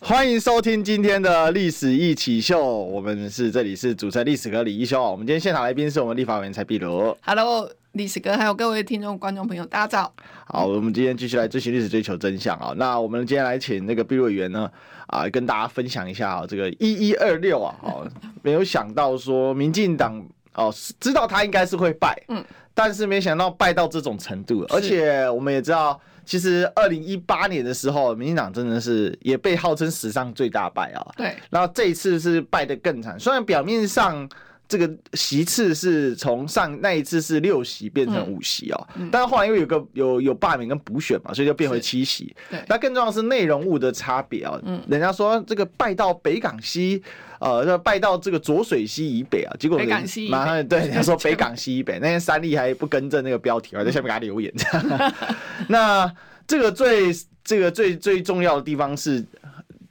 欢迎收听今天的《历史一起秀》，我们是这里是主持人历史哥李一修。我们今天现场来宾是我们立法委员蔡碧如。Hello。历史哥，还有各位听众、观众朋友，大家早。好，我们今天继续来追寻历史，追求真相啊。那我们今天来请那个壁如委员呢，啊，跟大家分享一下啊，这个一一二六啊，哦，没有想到说民进党哦，知道他应该是会败，嗯，但是没想到败到这种程度，而且我们也知道，其实二零一八年的时候，民进党真的是也被号称史上最大败啊。对，然后这一次是败得更惨，虽然表面上。这个席次是从上那一次是六席变成五席哦，嗯嗯、但是后来因为有个有有罢免跟补选嘛，所以就变回七席。对，那更重要的是内容物的差别啊。嗯，人家说这个败到北港西，呃，拜到这个浊水溪以北啊，结果北港西马上对人家说 北港西以北，那天三立还不更正那个标题，我在下面给他留言。那这个最这个最最重要的地方是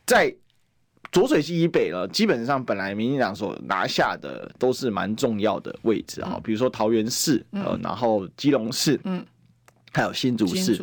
在。浊水溪以北了，基本上本来民进党所拿下的都是蛮重要的位置啊，比如说桃园市，呃，然后基隆市，嗯，还有新竹市，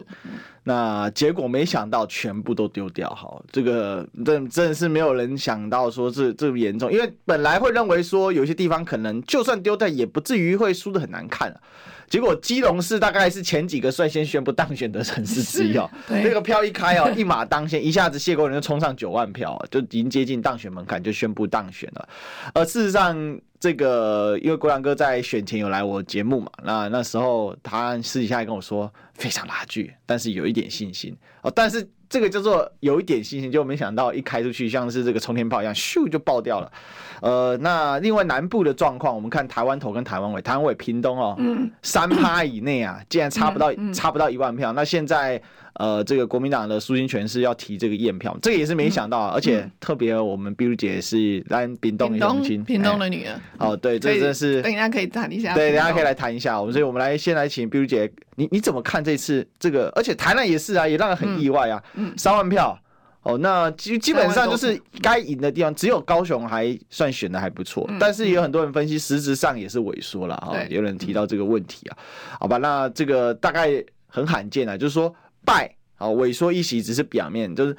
那结果没想到全部都丢掉，哈，这个真真的是没有人想到说这这么严重，因为本来会认为说有些地方可能就算丢掉也不至于会输的很难看啊。结果基隆市大概是前几个率先宣布当选的城市之一哦，那个票一开哦，一马当先，一下子谢国人就冲上九万票，就已经接近当选门槛，就宣布当选了。而事实上，这个因为国良哥在选前有来我节目嘛，那那时候他私底下还跟我说非常拉锯，但是有一点信心哦，但是。这个叫做有一点信心，就没想到一开出去像是这个冲天炮一样，咻就爆掉了。呃，那另外南部的状况，我们看台湾头跟台湾尾，台湾尾屏东哦，三趴以内啊，竟然差不到差不到一万票。那现在。呃，这个国民党的苏金泉是要提这个验票，这个也是没想到，而且特别我们碧如姐是来屏东的乡亲，屏东的女儿。哦，对，这真的是等一下可以谈一下。对，等一下可以来谈一下。我们所以，我们来先来请碧如姐，你你怎么看这次这个？而且台南也是啊，也让人很意外啊。嗯。三万票，哦，那基基本上就是该赢的地方，只有高雄还算选的还不错，但是也有很多人分析，实质上也是萎缩了啊。有人提到这个问题啊，好吧，那这个大概很罕见啊，就是说。败啊，萎缩一席只是表面，就是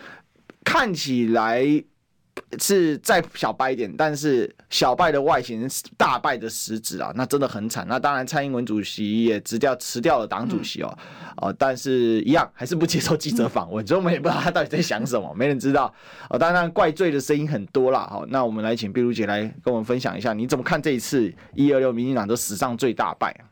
看起来是再小败一点，但是小败的外形，大败的实质啊，那真的很惨。那当然，蔡英文主席也辞掉辞掉了党主席哦，哦、嗯，但是一样还是不接受记者访问，所以我们也不知道他到底在想什么，没人知道。哦，当然怪罪的声音很多啦。好，那我们来请碧如姐来跟我们分享一下，你怎么看这一次一二六民进党的史上最大败啊？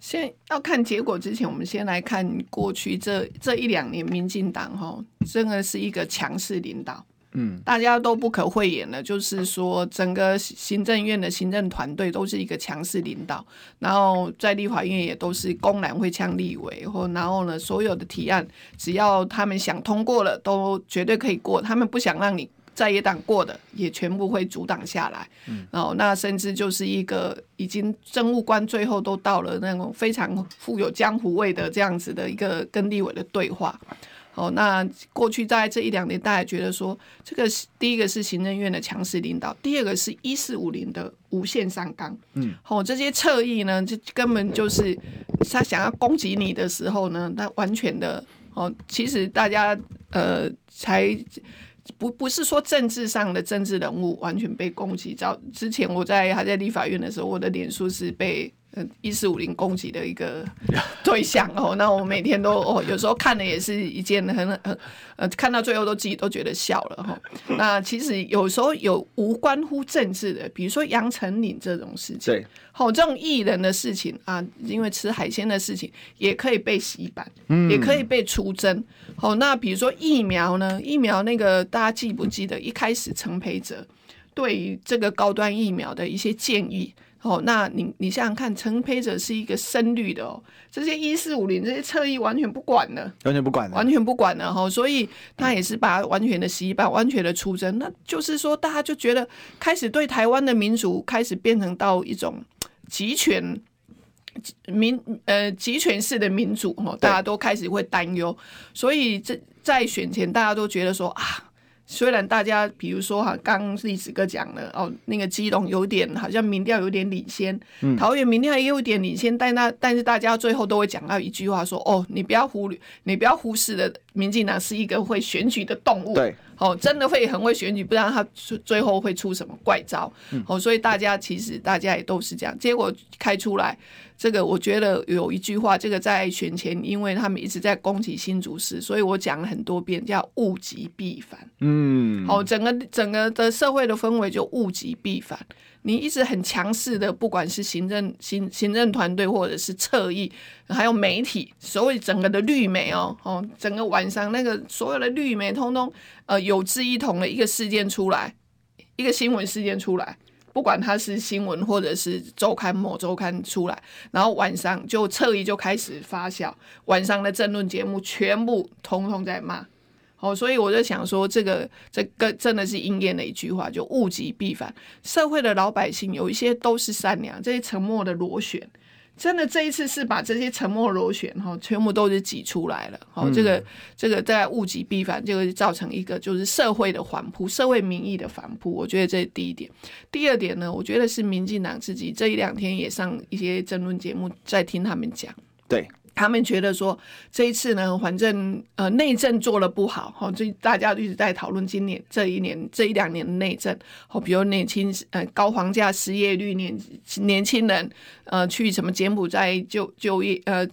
先要看结果之前，我们先来看过去这这一两年，民进党哈真的是一个强势领导，嗯，大家都不可讳言的，就是说整个行政院的行政团队都是一个强势领导，然后在立法院也都是公然会呛立委，或然后呢，所有的提案只要他们想通过了，都绝对可以过，他们不想让你。在野党过的也全部会阻挡下来，嗯，然后那甚至就是一个已经政务官最后都到了那种非常富有江湖味的这样子的一个跟立委的对话。哦，那过去在这一两年，大家觉得说这个第一个是行政院的强势领导，第二个是一四五零的无限上纲，嗯，哦，这些侧翼呢，就根本就是他想要攻击你的时候呢，他完全的哦，其实大家呃才。不不是说政治上的政治人物完全被攻击，早之前我在还在立法院的时候，我的脸书是被。一四五零攻击的一个对象哦，那我每天都哦，有时候看的也是一件很很呃，看到最后都自己都觉得笑了哈。那其实有时候有无关乎政治的，比如说杨丞琳这种事情，对，好这种艺人的事情啊，因为吃海鲜的事情也可以被洗版，嗯，也可以被出征。好，那比如说疫苗呢？疫苗那个大家记不记得一开始陈培哲对于这个高端疫苗的一些建议？哦，那你你想想看，陈培哲是一个深绿的哦，这些一四五零这些侧翼完全不管了，完全不管了，完全不管了哈，所以他也是把完全的洗版，完全的出征，那就是说大家就觉得开始对台湾的民主开始变成到一种集权民呃集权式的民主哦，大家都开始会担忧，所以这在选前大家都觉得说啊。虽然大家比如说哈，刚历史哥讲了哦，那个基隆有点好像民调有点领先，桃园民调也有点领先，但那但是大家最后都会讲到一句话说哦，你不要忽略，你不要忽视了，民进党是一个会选举的动物，对，哦，真的会很会选举，不然他最后会出什么怪招，哦，所以大家其实大家也都是这样，结果开出来。这个我觉得有一句话，这个在选前，因为他们一直在攻击新竹市，所以我讲了很多遍，叫物极必反。嗯，好，整个整个的社会的氛围就物极必反。你一直很强势的，不管是行政行行政团队，或者是侧翼，还有媒体，所谓整个的绿媒哦哦，整个晚上那个所有的绿媒，通通呃有志一同的一个事件出来，一个新闻事件出来。不管它是新闻或者是周刊某周刊出来，然后晚上就侧翼就开始发酵，晚上的政论节目全部通通在骂，好，所以我就想说，这个这个真的是应验了一句话，就物极必反。社会的老百姓有一些都是善良，这些沉默的螺旋。真的这一次是把这些沉默螺旋哈，全部都是挤出来了。好，这个这个在物极必反，就会造成一个就是社会的反扑，社会民意的反扑。我觉得这是第一点。第二点呢，我觉得是民进党自己这一两天也上一些争论节目，在听他们讲。对。他们觉得说这一次呢，反正呃内政做的不好，哈，所以大家一直在讨论今年这一年这一两年的内政，好，比如年轻呃高房价、失业率、年年轻人呃去什么柬埔寨就就业呃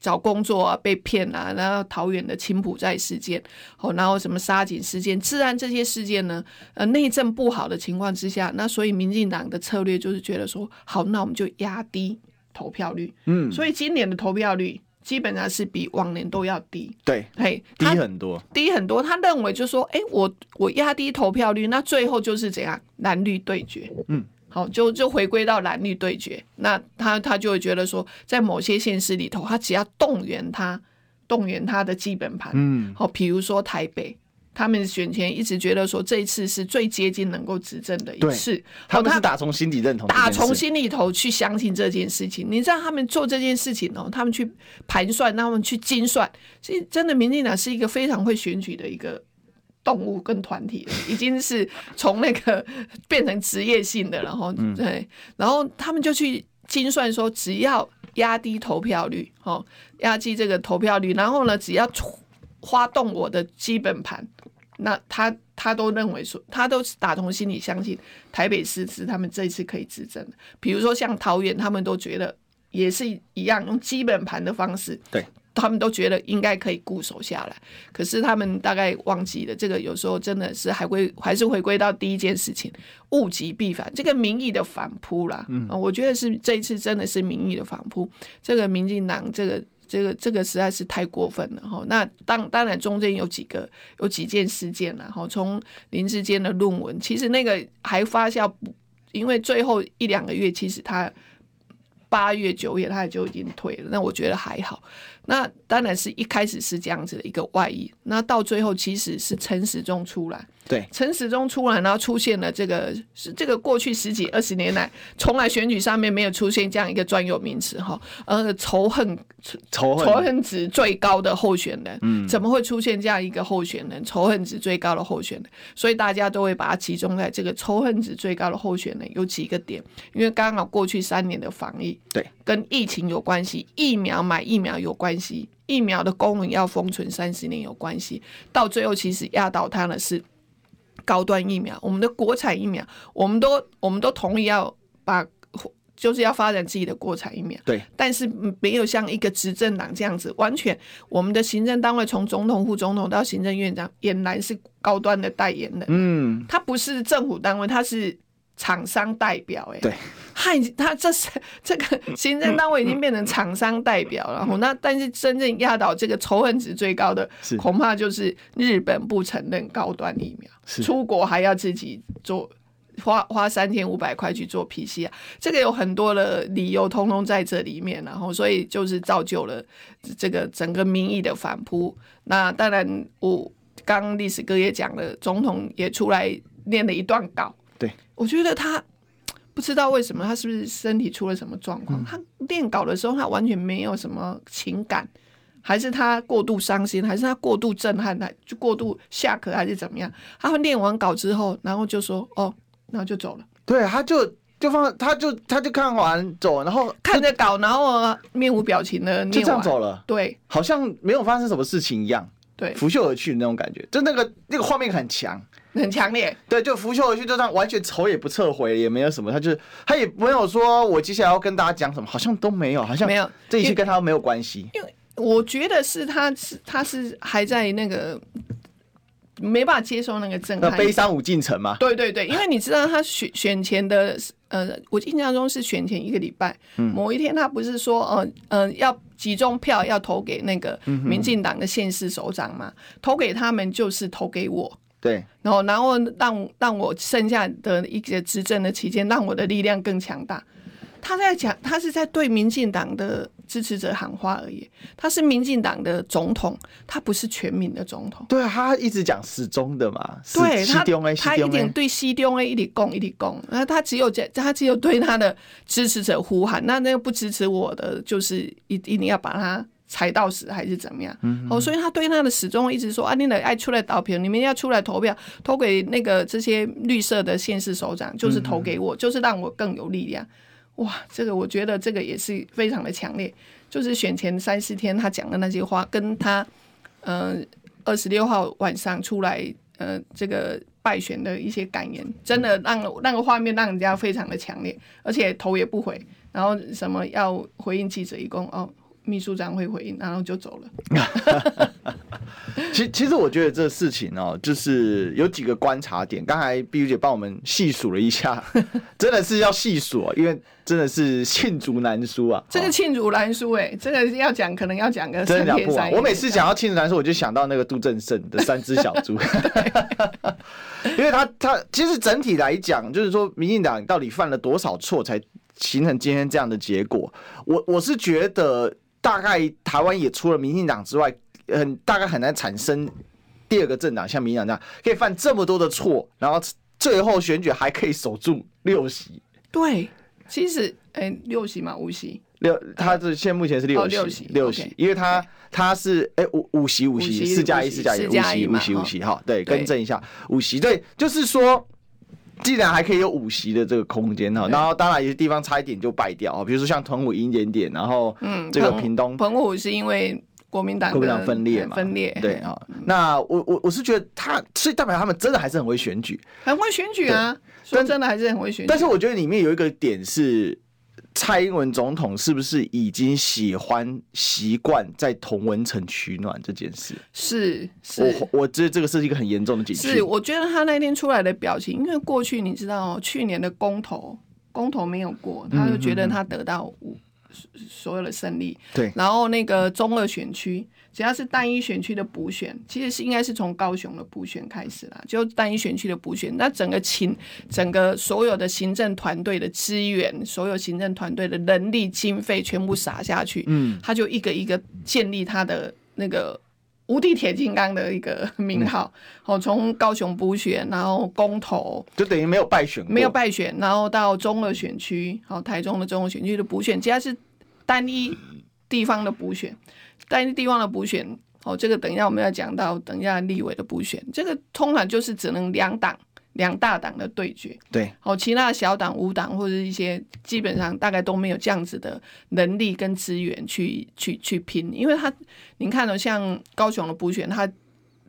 找工作啊被骗啊，然后桃园的青埔寨事件，哦，然后什么沙井事件，自然这些事件呢，呃内政不好的情况之下，那所以民进党的策略就是觉得说，好，那我们就压低投票率，嗯，所以今年的投票率。基本上是比往年都要低，对，嘿，低很多，低很多。他认为就是说，哎、欸，我我压低投票率，那最后就是怎样蓝绿对决，嗯，好，就就回归到蓝绿对决。那他他就会觉得说，在某些县市里头，他只要动员他，动员他的基本盘，嗯，好，比如说台北。他们选前一直觉得说，这一次是最接近能够执政的一次，他们是打从心底认同，打从心里头去相信这件事情。你知道他们做这件事情哦，他们去盘算，他们去精算，所以真的，民进党是一个非常会选举的一个动物跟团体，已经是从那个变成职业性的了。然后对，然后他们就去精算说，只要压低投票率，哦，压低这个投票率，然后呢，只要发动我的基本盘。那他他都认为说，他都是打从心里相信台北市是他们这一次可以执政的。比如说像桃园，他们都觉得也是一样，用基本盘的方式，对，他们都觉得应该可以固守下来。可是他们大概忘记了，这个有时候真的是还会还是回归到第一件事情，物极必反，这个民意的反扑啦。嗯，我觉得是这一次真的是民意的反扑。这个民进党这个。这个这个实在是太过分了哈！那当当然中间有几个有几件事件了哈，从林志坚的论文，其实那个还发酵，因为最后一两个月，其实他八月九月他就已经退了，那我觉得还好。那当然是一开始是这样子的一个外衣，那到最后其实是陈时中出来。对，陈时中出来，然后出现了这个是这个过去十几二十年来，从来选举上面没有出现这样一个专有名词哈，呃，仇恨仇恨。仇恨值最高的候选人，嗯，怎么会出现这样一个候选人？仇恨值最高的候选人，所以大家都会把它集中在这个仇恨值最高的候选人有几个点，因为刚好过去三年的防疫，对，跟疫情有关系，疫苗买疫苗有关系，疫苗的功能要封存三十年有关系，到最后其实压倒他的是。高端疫苗，我们的国产疫苗，我们都我们都同意要把，就是要发展自己的国产疫苗。对，但是没有像一个执政党这样子，完全我们的行政单位从总统、副总统到行政院长，俨然是高端的代言人。嗯，他不是政府单位，他是。厂商代表，哎，对，他已经他这是 这个行政单位已经变成厂商代表了，然后那但是真正压倒这个仇恨值最高的，恐怕就是日本不承认高端疫苗，出国还要自己做，花花三千五百块去做 PCR，这个有很多的理由，通通在这里面，然后所以就是造就了这个整个民意的反扑。那当然，我刚历史哥也讲了，总统也出来念了一段稿。对，我觉得他不知道为什么他是不是身体出了什么状况？嗯、他练稿的时候，他完全没有什么情感，还是他过度伤心，还是他过度震撼，他就过度下课，还是怎么样？他练完稿之后，然后就说：“哦，然后就走了。”对，他就就放，他就他就看完走，然后看着稿，然后面无表情的就这样走了。对，好像没有发生什么事情一样。对，拂袖而去的那种感觉，就那个那个画面很强。很强烈，对，就拂袖而去，就这样完全头也不撤回，也没有什么，他就他也没有说我接下来要跟大家讲什么，好像都没有，好像没有，这一切跟他没有关系。因为我觉得是他是他是还在那个没办法接受那个震撼，那悲伤舞进城嘛。对对对，因为你知道他选选前的呃，我印象中是选前一个礼拜，某一天他不是说呃呃要集中票要投给那个民进党的县市首长嘛，投给他们就是投给我。对，然后，然后让让我剩下的一些执政的期间，让我的力量更强大。他在讲，他是在对民进党的支持者喊话而已。他是民进党的总统，他不是全民的总统。对啊，他一直讲始终的嘛。对他，他一点对西中 A 一点攻一点攻，那他只有在，他只有对他的支持者呼喊。那那个不支持我的，就是一一定要把他。踩到死还是怎么样？嗯、哦，所以他对他的始终一直说啊，你得爱出来投票，你们要出来投票，投给那个这些绿色的县市首长，就是投给我，嗯、就是让我更有力量。哇，这个我觉得这个也是非常的强烈。就是选前三四天他讲的那些话，跟他呃二十六号晚上出来呃这个败选的一些感言，真的让那个画面让人家非常的强烈，而且头也不回，然后什么要回应记者一共哦。秘书长会回应，然后就走了。其其实我觉得这事情哦，就是有几个观察点。刚才碧如姐帮我们细数了一下，真的是要细数，因为真的是罄竹难书啊。这个罄竹难书，哎，这个要讲可能要讲个三天三夜。我每次讲到罄竹难书，我就想到那个杜正胜的 三只小猪，因为他他其实整体来讲，就是说民进党到底犯了多少错，才形成今天这样的结果。我我是觉得。大概台湾也除了民进党之外，很大概很难产生第二个政党像民进党这样，可以犯这么多的错，然后最后选举还可以守住六席。对，其实哎、欸，六席嘛，五席六，他是现在目前是六席，六席，六席，因为他他是哎五五席五席四加一四加一五席五席五席哈，对，更正一下五席，对，就是说。既然还可以有五席的这个空间哈，然后当然有些地方差一点就败掉啊，比如说像澎湖赢一点点，然后嗯，这个屏东澎湖是因为国民党国民党分裂嘛，分裂对啊。那我我我是觉得他，所以代表他们真的还是很会选举，很会选举啊，说真的还是很会选举。但是我觉得里面有一个点是。蔡英文总统是不是已经喜欢习惯在同文层取暖这件事？是，是我我觉得这个是一个很严重的警讯。是，我觉得他那天出来的表情，因为过去你知道，去年的公投公投没有过，他就觉得他得到所有的胜利。对，然后那个中二选区。只要是单一选区的补选，其实是应该是从高雄的补选开始啦，就单一选区的补选，那整个勤，整个所有的行政团队的资源，所有行政团队的人力经费全部撒下去，嗯，他就一个一个建立他的那个无敌铁金刚的一个名号。好、嗯，从高雄补选，然后公投，就等于没有败选，没有败选，然后到中二选区，好，台中的中二选区的补选，其他是单一地方的补选。单一地方的补选，哦，这个等一下我们要讲到，等一下立委的补选，这个通常就是只能两党两大党的对决，对，哦，其他的小党五党或者一些基本上大概都没有这样子的能力跟资源去去去拼，因为他，您看到像高雄的补选，他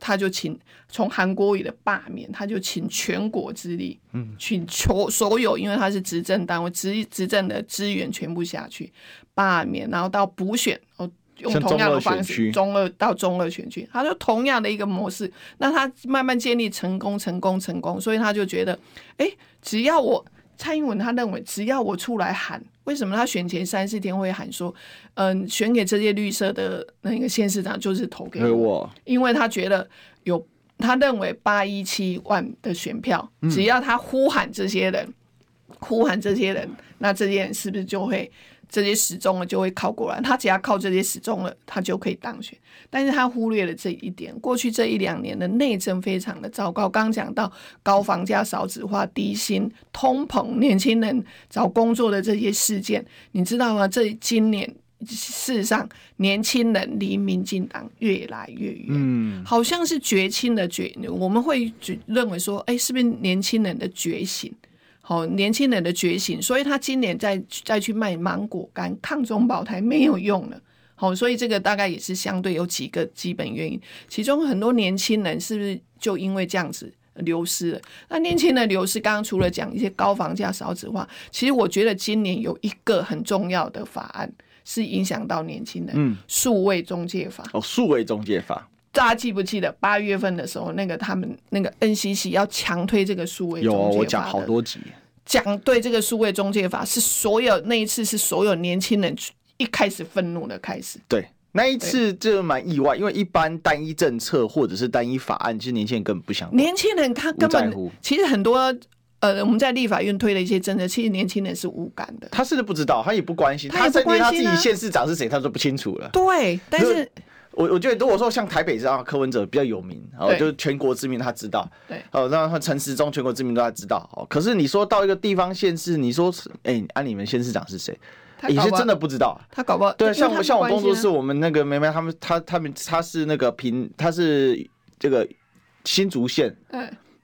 他就请从韩国瑜的罢免，他就请全国之力，嗯，请所所有，因为他是执政单位执执政的资源全部下去罢免，然后到补选，哦。用同样的方式，中二到中二选区，他就同样的一个模式，那他慢慢建立成功，成功，成功，所以他就觉得，哎、欸，只要我蔡英文，他认为只要我出来喊，为什么他选前三四天会喊说，嗯，选给这些绿色的那个县市长就是投给我，因为他觉得有，他认为八一七万的选票，只要他呼喊这些人，呼喊这些人，那这些人是不是就会？这些时钟了就会靠过来，他只要靠这些时钟了，他就可以当选。但是他忽略了这一点，过去这一两年的内政非常的糟糕。刚刚讲到高房价、少子化、低薪、通膨、年轻人找工作的这些事件，你知道吗？这今年事实上年轻人离民进党越来越远，嗯，好像是绝亲的觉，我们会觉认为说，哎，是不是年轻人的觉醒？好，年轻人的觉醒，所以他今年再再去卖芒果干、抗中保台没有用了。好，所以这个大概也是相对有几个基本原因，其中很多年轻人是不是就因为这样子流失了？那年轻人流失，刚刚除了讲一些高房价、少子化，其实我觉得今年有一个很重要的法案是影响到年轻人，嗯，数位中介法。哦，数位中介法。大家记不记得八月份的时候，那个他们那个 NCC 要强推这个数位中介法？有，我讲好多集。讲对这个数位中介法是所有那一次是所有年轻人一开始愤怒的开始。对，那一次就蛮意外，因为一般单一政策或者是单一法案，其实年轻人根本不想。年轻人他根本其实很多呃，我们在立法院推的一些政策，其实年轻人是无感的。他甚至不知道，他也不关心，他甚至他自己县市长是谁，他都不清楚了。对，但是。我我觉得，如果说像台北这样，柯文哲比较有名，哦，就是全国知名，他知道，对，哦，那他陈时中全国知名都他知道，哦，可是你说到一个地方县市，你说，哎、欸，按、啊、你们县市长是谁？你是真的不知道，他搞不好，对，像我像我工作室，我们那个妹妹他们，他他们他是那个平，他是这个新竹县，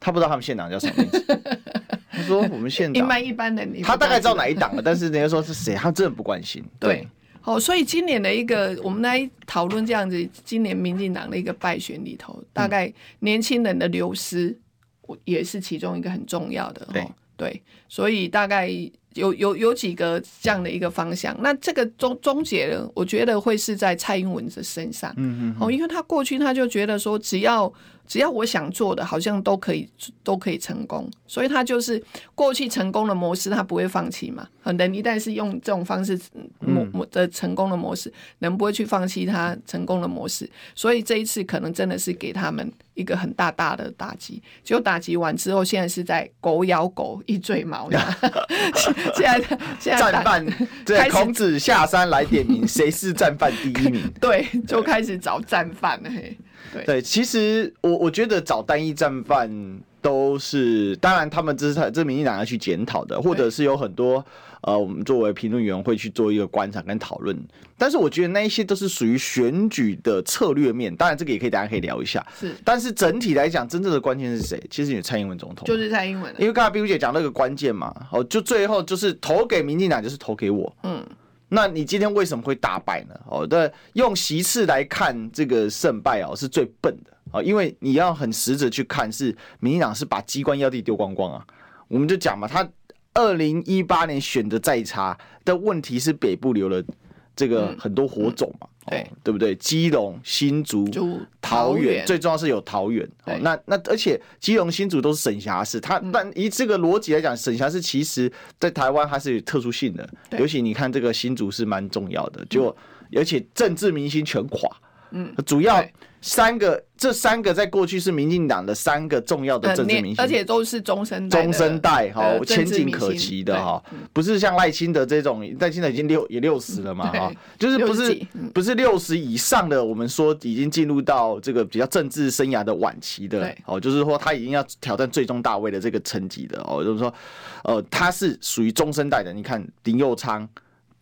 他不知道他们县长叫什么名字，他说我们县长，一般一般的，他大概知道哪一党了，但是人家说是谁，他真的不关心，对。对好，所以今年的一个，我们来讨论这样子，今年民进党的一个败选里头，大概年轻人的流失，也是其中一个很重要的。对，对，所以大概有有有几个这样的一个方向。那这个终终结了，我觉得会是在蔡英文的身上。嗯嗯。哦，因为他过去他就觉得说，只要。只要我想做的，好像都可以，都可以成功。所以他就是过去成功的模式，他不会放弃嘛。人一旦是用这种方式模模的成功的模式，人不会去放弃他成功的模式。所以这一次可能真的是给他们一个很大大的打击。结果打击完之后，现在是在狗咬狗，一嘴毛。现在现在战犯，对，孔子下山来点名，谁是战犯第一名？对，就开始找战犯了。嘿。对，对，其实我我觉得找单一战犯都是，当然他们这是他这民进党要去检讨的，或者是有很多呃，我们作为评论员会去做一个观察跟讨论。但是我觉得那一些都是属于选举的策略面，当然这个也可以大家可以聊一下。是，但是整体来讲，真正的关键是谁？其实也蔡英文总统，就是蔡英文。因为刚才 Biu 姐讲那个关键嘛，哦，就最后就是投给民进党，就是投给我。嗯。那你今天为什么会打败呢？哦，对，用席次来看这个胜败哦，是最笨的哦，因为你要很实质去看，是民进党是把机关要地丢光光啊。我们就讲嘛，他二零一八年选的再差，的问题是北部留了这个很多火种嘛。嗯嗯对、哦，对不对？基隆、新竹、桃园，最重要是有桃园。哦，那那而且基隆、新竹都是省辖市，它但以这个逻辑来讲，省辖市其实在台湾还是有特殊性的。尤其你看这个新竹是蛮重要的，就而且政治明星全垮。嗯，主要。三个，这三个在过去是民进党的三个重要的政治明星，而且都是中生中生代哈，前景可期的哈，不是像赖清德这种，赖清德已经六也六十了嘛哈，就是不是不是六十以上的，我们说已经进入到这个比较政治生涯的晚期的哦，就是说他已经要挑战最终大位的这个层级的哦，就是说呃他是属于中生代的，你看林佑昌、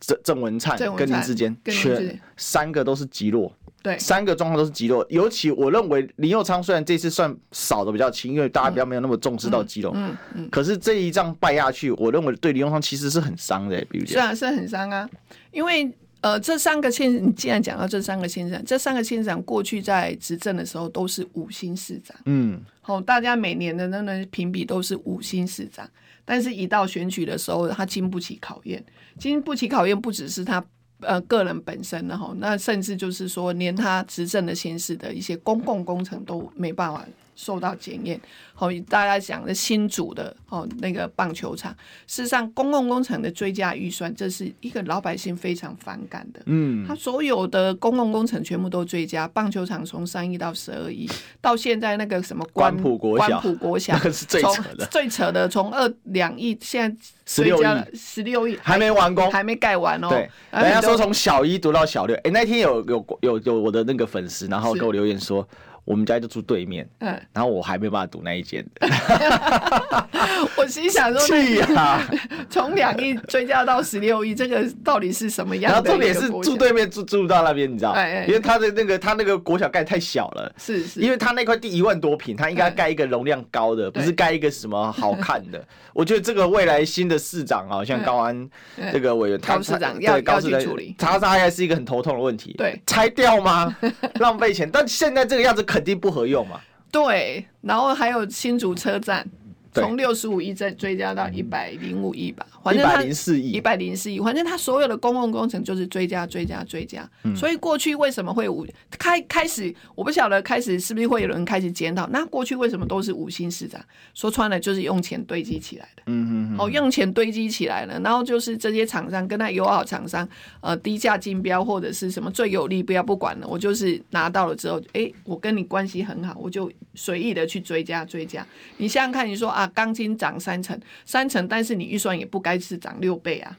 郑郑文灿跟林志坚，全三个都是极弱。对，三个状况都是极弱，尤其我认为林佑昌虽然这次算少的比较轻，因为大家比较没有那么重视到基隆，嗯嗯，可是这一仗败下去，我认为对林佑昌其实是很伤的，比如讲，是啊，是很伤啊，因为呃，这三个县，你既然讲到这三个县长，这三个县长过去在执政的时候都是五星市长，嗯，好，大家每年的那个评比都是五星市长，但是一到选举的时候，他经不起考验，经不起考验，不只是他。呃，个人本身然后，那甚至就是说，连他执政的县市的一些公共工程都没办法受到检验。好，大家讲的新组的哦那个棒球场，事实上公共工程的追加预算，这是一个老百姓非常反感的。嗯，他所有的公共工程全部都追加，棒球场从三亿到十二亿，到现在那个什么关埔国小，关浦国小 那个是最扯的，最扯的从二两亿现在十六亿十六亿，还没完工，还没盖完哦。对，人家说从小一读到小六，哎、欸，那天有有有有我的那个粉丝，然后给我留言说。我们家就住对面，嗯，然后我还没办法读那一间，我心想说，气呀，从两亿追加到十六亿，这个到底是什么样？然后重点是住对面住住到那边，你知道？因为他的那个他那个国小盖太小了，是是，因为他那块地一万多平，他应该盖一个容量高的，不是盖一个什么好看的。我觉得这个未来新的市长啊，像高安这个委员，高市长要高市长处理，他他还是一个很头痛的问题。对，拆掉吗？浪费钱，但现在这个样子肯定不合用嘛。对，然后还有新竹车站。从六十五亿再追加到一百零五亿吧，反正一百零四亿，一百零四亿，反正他所有的公共工程就是追加、追加、追加。嗯、所以过去为什么会五开开始，我不晓得开始是不是会有人开始检讨？那过去为什么都是五星市长？说穿了就是用钱堆积起来的。嗯嗯嗯。哦，用钱堆积起来了，然后就是这些厂商跟他友好厂商，呃，低价竞标或者是什么最有利，不要不管了，我就是拿到了之后，哎、欸，我跟你关系很好，我就随意的去追加追加。你想想看，你说啊。啊，钢筋涨三成，三成，但是你预算也不该是涨六倍啊！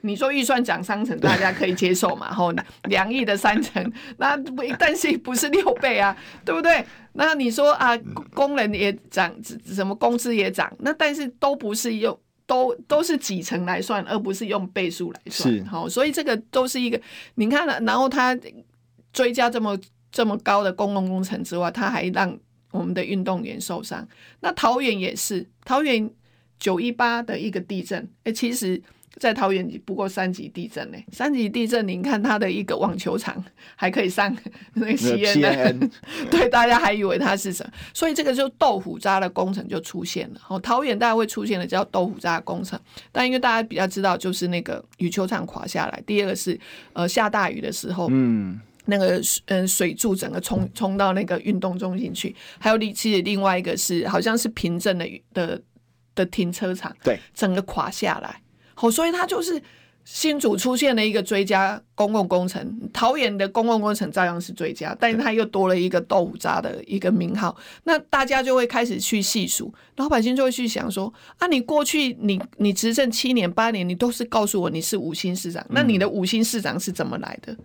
你说预算涨三成，大家可以接受嘛？吼，两亿的三成，那不，但是不是六倍啊？对不对？那你说啊，工人也涨，什么工资也涨，那但是都不是用，都都是几成来算，而不是用倍数来算。好，所以这个都是一个，你看了，然后他追加这么这么高的公共工程之外，他还让。我们的运动员受伤，那桃园也是，桃园九一八的一个地震，哎、欸，其实，在桃园不过三级地震呢，三级地震，您看它的一个网球场还可以上 那个 CNN，对，大家还以为它是什么，所以这个就豆腐渣的工程就出现了。哦，桃园大家会出现的叫豆腐渣的工程，但因为大家比较知道，就是那个羽球场垮下来，第二个是呃下大雨的时候，嗯。那个嗯，水柱整个冲冲到那个运动中心去，还有另其实另外一个是好像是平镇的的的停车场，对，整个垮下来。好，所以它就是新竹出现了一个追加公共工程，桃园的公共工程照样是追加，但是它又多了一个豆腐渣的一个名号。那大家就会开始去细数，老百姓就会去想说啊，你过去你你执政七年八年，你都是告诉我你是五星市长，那你的五星市长是怎么来的？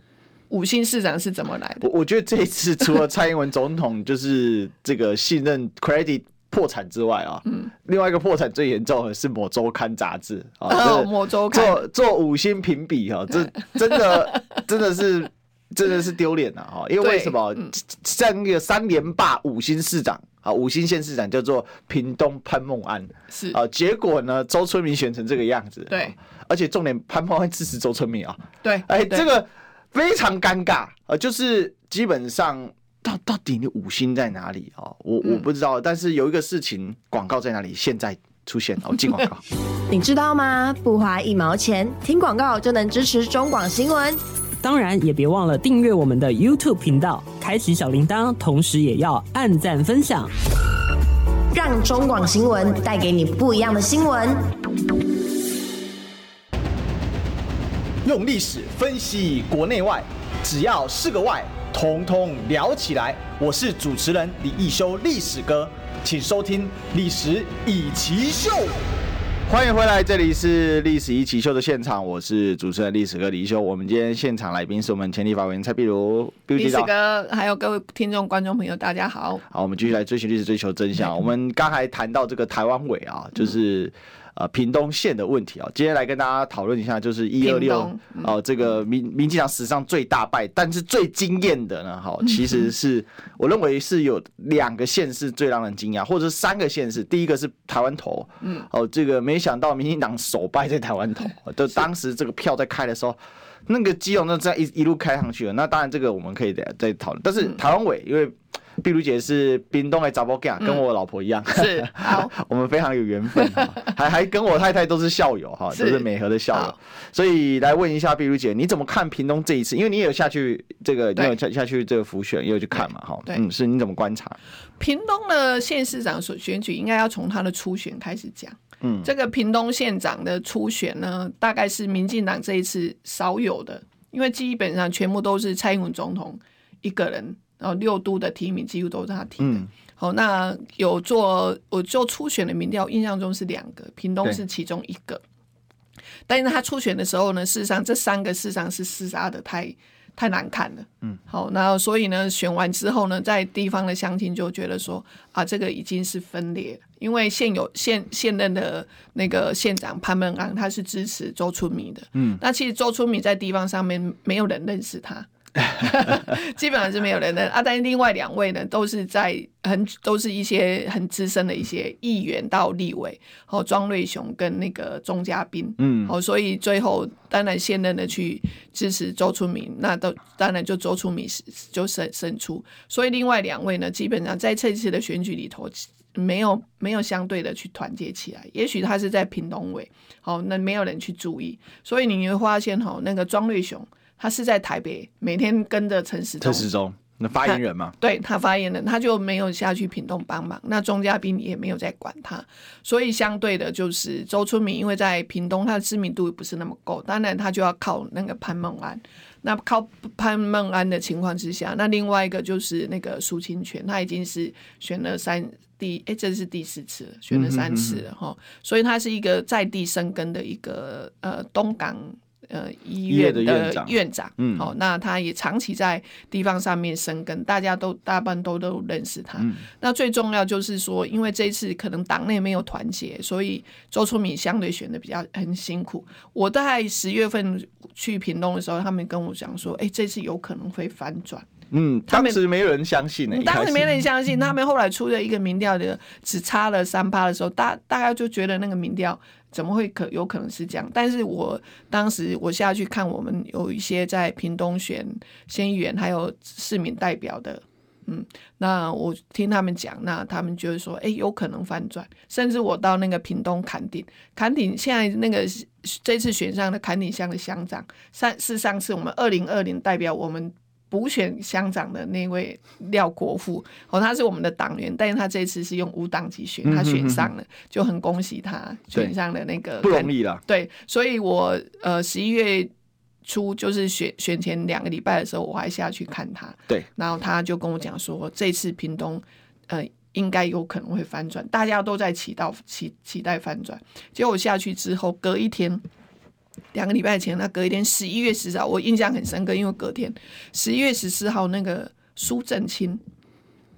五星市长是怎么来的？我我觉得这一次除了蔡英文总统就是这个信任 credit 破产之外啊，嗯，另外一个破产最严重的是某周刊杂志啊，某周刊做做五星评比哈，这 真的真的是真的是丢脸了哈，因为为什么？像那个三连霸五星市长啊，五星县市长叫做屏东潘孟安是。啊，结果呢，周春明选成这个样子，对，而且重点潘孟安支持周春明啊，对，哎，这个。非常尴尬，呃，就是基本上到到底你五星在哪里啊？我我不知道，但是有一个事情，广告在哪里？现在出现哦，进广告。你知道吗？不花一毛钱，听广告就能支持中广新闻。当然，也别忘了订阅我们的 YouTube 频道，开启小铃铛，同时也要按赞分享，让中广新闻带给你不一样的新闻。用历史分析国内外，只要是个“外”，统统聊起来。我是主持人李一修，历史哥，请收听《历史易起秀》。欢迎回来，这里是《历史一奇秀》的现场，我是主持人历史哥李易修。我们今天现场来宾是我们前立法委员蔡碧如，历史哥，还有各位听众、观众朋友，大家好。好，我们继续来追寻历史，追求真相。我们刚才谈到这个台湾尾啊，就是。嗯呃，屏东县的问题啊，今天来跟大家讨论一下，就是一二六哦，这个民民进党史上最大败，但是最惊艳的呢，哈，其实是我认为是有两个县市最让人惊讶，或者是三个县市，第一个是台湾头，嗯，哦，这个没想到民进党首败在台湾头，就当时这个票在开的时候，那个基隆那这样一一路开上去了，那当然这个我们可以再再讨论，但是台湾尾因为。碧如姐是屏东的查某囝，跟我老婆一样，嗯、是好，我们非常有缘分，还还跟我太太都是校友哈，都是美和的校友，所以来问一下碧如姐，你怎么看屏东这一次？因为你也有下去这个，你有下下去这个浮选，也有去看嘛哈，嗯，是你怎么观察？屏东的县市长所选举，应该要从他的初选开始讲。嗯，这个屏东县长的初选呢，大概是民进党这一次少有的，因为基本上全部都是蔡英文总统一个人，然后六都的提名几乎都是他提的。好，那有做我做初选的民调，印象中是两个，屏东是其中一个，但是他初选的时候呢，事实上这三个事实上是厮杀的太。太难看了，嗯，好，那所以呢，选完之后呢，在地方的乡亲就觉得说啊，这个已经是分裂了，因为现有现现任的那个县长潘孟安他是支持周春米的，嗯，那其实周春米在地方上面没有人认识他。基本上是没有人的啊，但是另外两位呢，都是在很都是一些很资深的一些议员到立委，哦，庄瑞雄跟那个钟嘉宾，嗯，哦，所以最后当然现任的去支持周春明，那都当然就周春米就胜胜出，所以另外两位呢，基本上在这次的选举里头，没有没有相对的去团结起来，也许他是在屏东委，好，那没有人去注意，所以你会发现哈，那个庄瑞雄。他是在台北，每天跟着陈时中，陈时中那发言人嘛，对他发言人，他就没有下去屏东帮忙。那钟嘉宾也没有在管他，所以相对的，就是周春明，因为在屏东他的知名度不是那么够，当然他就要靠那个潘孟安。那靠潘孟安的情况之下，那另外一个就是那个苏清泉，他已经是选了三第，哎，这是第四次了，选了三次了哈、嗯，所以他是一个在地生根的一个呃东港。呃，医院的院长，院长嗯，好，那他也长期在地方上面生根，大家都大半都都认识他。嗯、那最重要就是说，因为这一次可能党内没有团结，所以周春米相对选的比较很辛苦。我在十月份去屏东的时候，他们跟我讲说，哎、欸，这次有可能会翻转。嗯，当时没有人相信呢、欸，当时没人相信。他们后来出了一个民调的，只差了三趴的时候，大大家就觉得那个民调。怎么会可有可能是这样？但是我当时我下去看，我们有一些在屏东选县议员，还有市民代表的，嗯，那我听他们讲，那他们就是说，哎，有可能翻转。甚至我到那个屏东坎顶，坎顶现在那个这次选上的坎顶乡的乡长，上是上次我们二零二零代表我们。补选乡长的那位廖国富，哦，他是我们的党员，但是他这次是用无党籍选，他选上了，就很恭喜他选上了那个不容易了。对，所以我呃十一月初就是选选前两个礼拜的时候，我还下去看他。对，然后他就跟我讲说，这次屏东呃应该有可能会翻转，大家都在祈祷期期待翻转。结果我下去之后，隔一天。两个礼拜前，那隔一天十一月十四号，我印象很深刻，因为隔天十一月十四号，那个苏正清，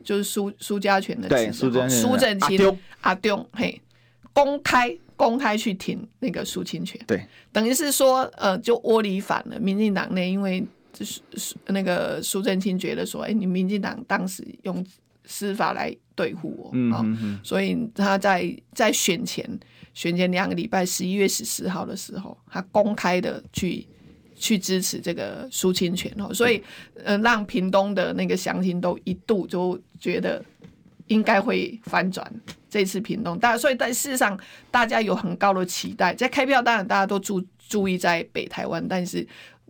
就是苏苏家全的对苏震苏正清阿东嘿，公开公开去挺那个苏清泉，对，等于是说呃，就窝里反了。民进党内因为就是那个苏正清觉得说，哎、欸，你民进党当时用司法来对付我，嗯，所以他在在选前。选前两个礼拜，十一月十四号的时候，他公开的去去支持这个苏清泉哦，所以呃，让屏东的那个乡亲都一度就觉得应该会翻转这次屏东，大所以但事实上大家有很高的期待，在开票当然大家都注注意在北台湾，但是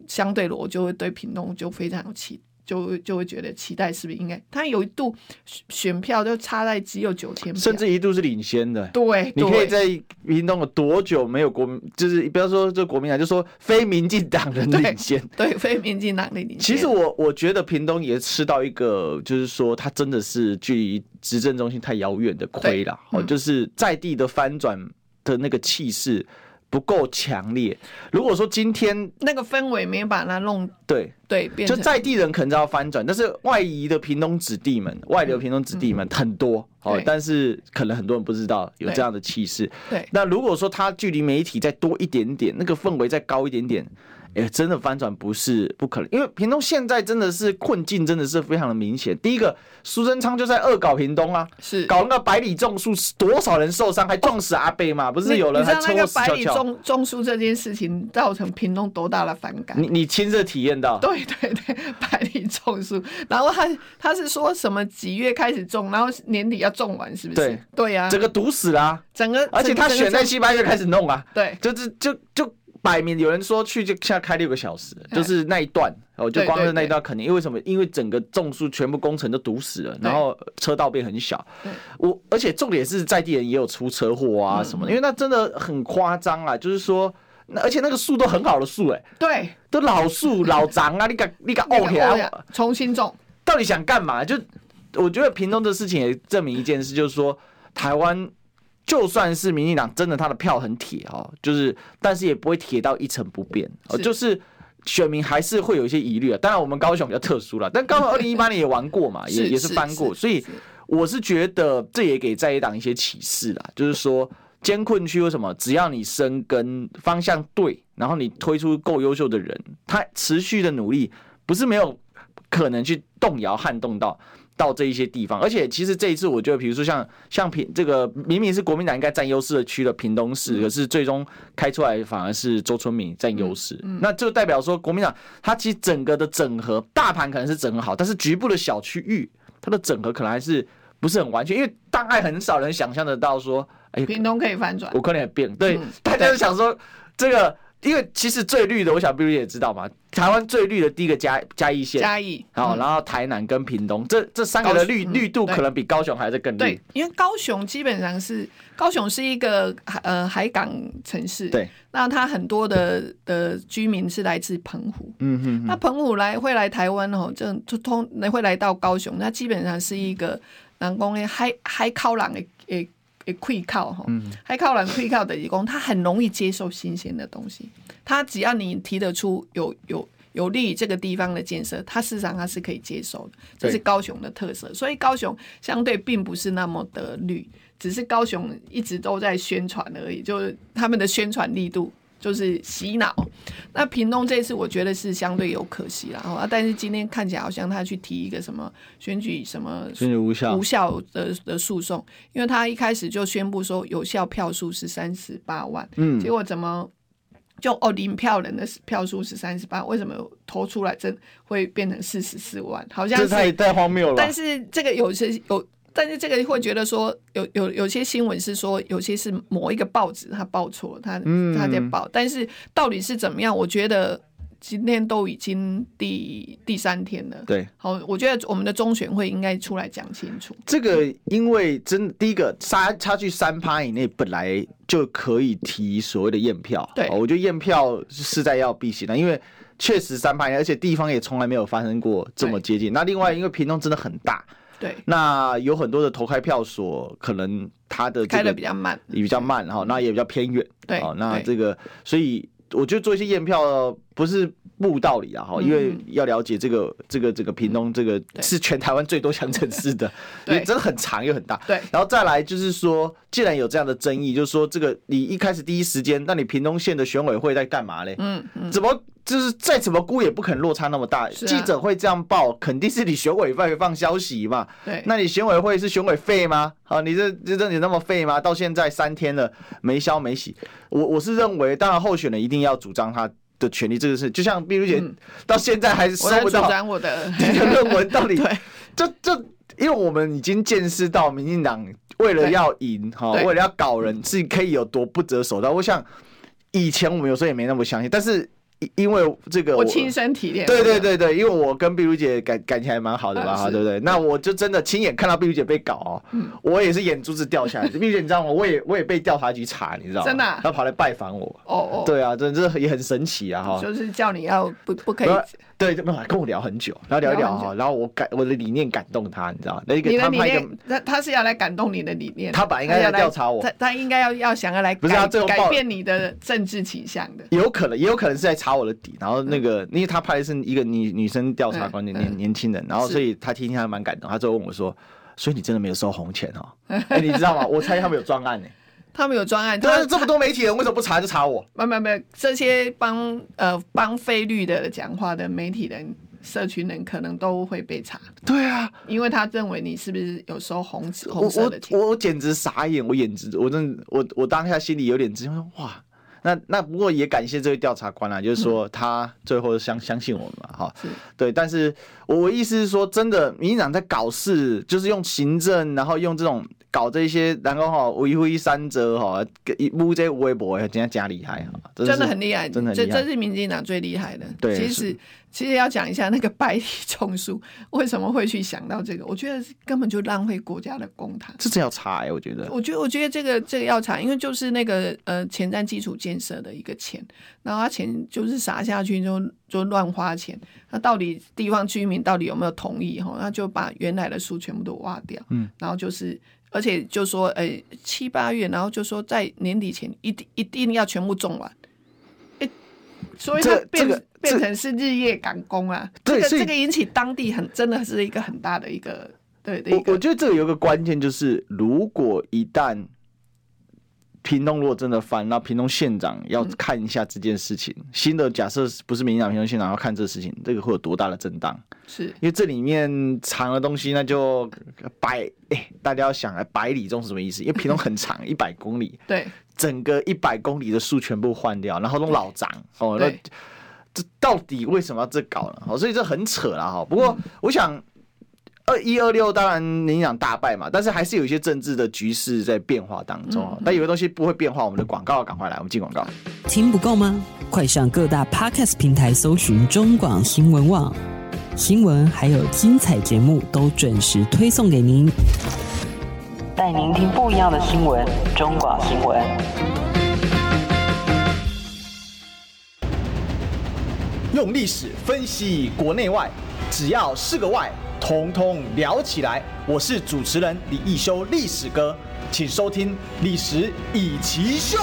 相对的我就会对屏东就非常有期待。就就会觉得期待是不是应该？他有一度选票就差在只有九千票，甚至一度是领先的。对，你可以在屏东有多久没有国民？就是不要说这国民党，就说非民进党人 领先。对，对非民进党的领先。其实我我觉得屏东也吃到一个，就是说他真的是距离执政中心太遥远的亏了。哦，就是在地的翻转的那个气势。不够强烈。如果说今天那个氛围没把它弄对对，就在地人可能要翻转，但是外移的屏东子弟们，外流屏东子弟们很多哦，但是可能很多人不知道有这样的气势。对，那如果说他距离媒体再多一点点，那个氛围再高一点点。哎、欸，真的翻转不是不可能，因为屏东现在真的是困境，真的是非常的明显。第一个，苏贞昌就在恶搞屏东啊，是搞那个百里种树，多少人受伤，还撞死阿贝嘛、哦？不是有人还车祸死翘翘。你知道那个百里种种树这件事情造成屏东多大的反感？你你亲自体验到？对，对对对，百里种树，然后他他是说什么几月开始种，然后年底要种完，是不是？对对呀、啊，整个堵死了、啊，整个而且他选在七八月开始弄啊，对，就是就就摆明有人说去就现在开六个小时，就是那一段哦，就光是那一段肯定因为什么？因为整个种树全部工程都堵死了，然后车道变很小。我而且重点是在地人也有出车祸啊什么的，因为那真的很夸张啊，就是说。而且那个树都很好的树哎，对，都老树 老长啊，你敢你敢 OK 啊？重新种，到底想干嘛？就我觉得屏东的事情也证明一件事，就是说台湾就算是民进党真的他的票很铁哦，就是但是也不会铁到一成不变哦，就是选民还是会有一些疑虑啊。当然我们高雄比较特殊了，但高雄 二零一八年也玩过嘛，也也是翻过，所以我是觉得这也给在野党一些启示啦，就是说。艰困区为什么？只要你生根方向对，然后你推出够优秀的人，他持续的努力不是没有可能去动摇撼动到到这一些地方。而且其实这一次，我觉得，比如说像像平这个明明是国民党应该占优势的区的屏东市，可是最终开出来反而是周春明占优势。那就代表说国民党它其实整个的整合大盘可能是整合好，但是局部的小区域它的整合可能还是不是很完全，因为大概很少人想象得到说。哎，屏东可以翻转，我可能也变。对，嗯、大家就想说这个，因为其实最绿的，我想比如也知道嘛，台湾最绿的第一个嘉嘉义县，嘉义，好，然后台南跟屏东，这这三个的绿绿度可能比高雄还是更绿。对，因为高雄基本上是高雄是一个呃海港城市，对，那它很多的的居民是来自澎湖，嗯哼，那澎湖来会来台湾哦，这就通会来到高雄，那基本上是一个南宫的海海靠港的诶。也可以靠哈，还靠人可以靠的义工，他很容易接受新鲜的东西。他只要你提得出有有有利于这个地方的建设，他事实上他是可以接受的。这是高雄的特色，所以高雄相对并不是那么的绿，只是高雄一直都在宣传而已，就是他们的宣传力度。就是洗脑，那屏东这次我觉得是相对有可惜了啊，但是今天看起来好像他去提一个什么选举什么选举无效无效的的诉讼，因为他一开始就宣布说有效票数是三十八万，嗯，结果怎么就哦零票人的票数是三十八，为什么投出来真会变成四十四万？好像是这太太荒谬了。但是这个有些有。但是这个会觉得说有有有些新闻是说有些是某一个报纸他报错，他他在报，但是到底是怎么样？我觉得今天都已经第第三天了。对，好，我觉得我们的中选会应该出来讲清楚。这个因为真第一个差差距三趴以内本来就可以提所谓的验票。对，我觉得验票是势在要必行的，因为确实三趴以内，而且地方也从来没有发生过这么接近。那另外因为屏东真的很大。对，那有很多的投开票所，可能它的开的比较慢，也比较慢哈，那也比较偏远。对，那这个，所以我觉得做一些验票不是不道理啊哈，因为要了解这个这个这个屏东这个是全台湾最多乡镇市的，因为真的很长又很大。对，然后再来就是说，既然有这样的争议，就是说这个你一开始第一时间，那你屏东县的选委会在干嘛嘞？嗯嗯，怎么？就是再怎么估也不可能落差那么大。啊、记者会这样报，肯定是你选委会放消息嘛。对，那你选委会是选委废吗？啊，你这这你那么废吗？到现在三天了，没消没息。我我是认为，当然候选人一定要主张他的权利，这个是就像碧如姐到现在还是收不到我的论文，到底 对，就就因为我们已经见识到民进党为了要赢哈，为了要搞人是可以有多不择手段。我想以前我们有时候也没那么相信，但是。因为这个我亲身体验，对对对对，因为我跟碧如姐感感情还蛮好的吧，哈，对不对？那我就真的亲眼看到碧如姐被搞哦，我也是眼珠子掉下来。碧如姐，你知道吗？我也我也被调查局查，你知道吗？真的，他跑来拜访我。哦哦，对啊，真的这也很神奇啊，哈。就是叫你要不不可以，对，没有跟我聊很久，然后聊一聊哈，然后我感我的理念感动他，你知道吗？那个他派一个，他他是要来感动你的理念，他本来应该要调查我，他他应该要要想要来不是他最后改变你的政治倾向的，有可能也有可能是在查我的底，然后。那个，因为他拍的是一个女女生调查官，年年年轻人，然后所以他听听还蛮感动，他就问我说：“所以你真的没有收红钱哦？” 哎，你知道吗？我猜他们有专案呢。他们有专案，但是这么多媒体人为什么不查就查我？没有没有没，这些帮呃帮非绿的讲话的媒体人、社群人可能都会被查。对啊，因为他认为你是不是有收红红色的钱？我我我简直傻眼，我眼直我真的我我当下心里有点直，说哇。那那不过也感谢这位调查官啊，就是说他最后相相信我们嘛，哈，对。但是我意思是说，真的，民进党在搞事，就是用行政，然后用这种。搞这些，然后哈维护三者哈，一乌这微博真的加厉害哈，真的很厉害，真的这这是民进党最厉害的。对，其实其实要讲一下那个百里种树为什么会去想到这个，我觉得根本就浪费国家的公帑。这真要查哎，我觉得。我觉得我觉得这个这个要查，因为就是那个呃前瞻基础建设的一个钱，然后他钱就是撒下去就就乱花钱，那到底地方居民到底有没有同意哈？那就把原来的树全部都挖掉，嗯，然后就是。而且就说，诶、欸，七八月，然后就说在年底前一定一定要全部种完，诶、欸，所以它变、这个、变成是日夜赶工啊。这个这个引起当地很真的是一个很大的一个对的一个。我我觉得这个有个关键就是，如果一旦。屏东如果真的翻，那屏东县长要看一下这件事情。嗯、新的假设不是民进党屏东县长要看这个事情，这个会有多大的震荡？是因为这里面藏的东西，那就百哎、欸，大家要想啊，百里中是什么意思？因为屏东很长，一百公里，对，整个一百公里的树全部换掉，然后都老长哦，那这到底为什么要这搞呢？哦，所以这很扯了哈。不过我想。嗯二一二六当然民进党大败嘛，但是还是有一些政治的局势在变化当中。嗯、但有些东西不会变化，我们的广告赶快来，我们进广告。听不够吗？快上各大 Podcast 平台搜寻中广新闻网新闻，还有精彩节目都准时推送给您，带您听不一样的新闻。中广新闻，用历史分析国内外。只要是个“外”，统统聊起来。我是主持人李易修，历史哥，请收听《历史易起 SHOW》。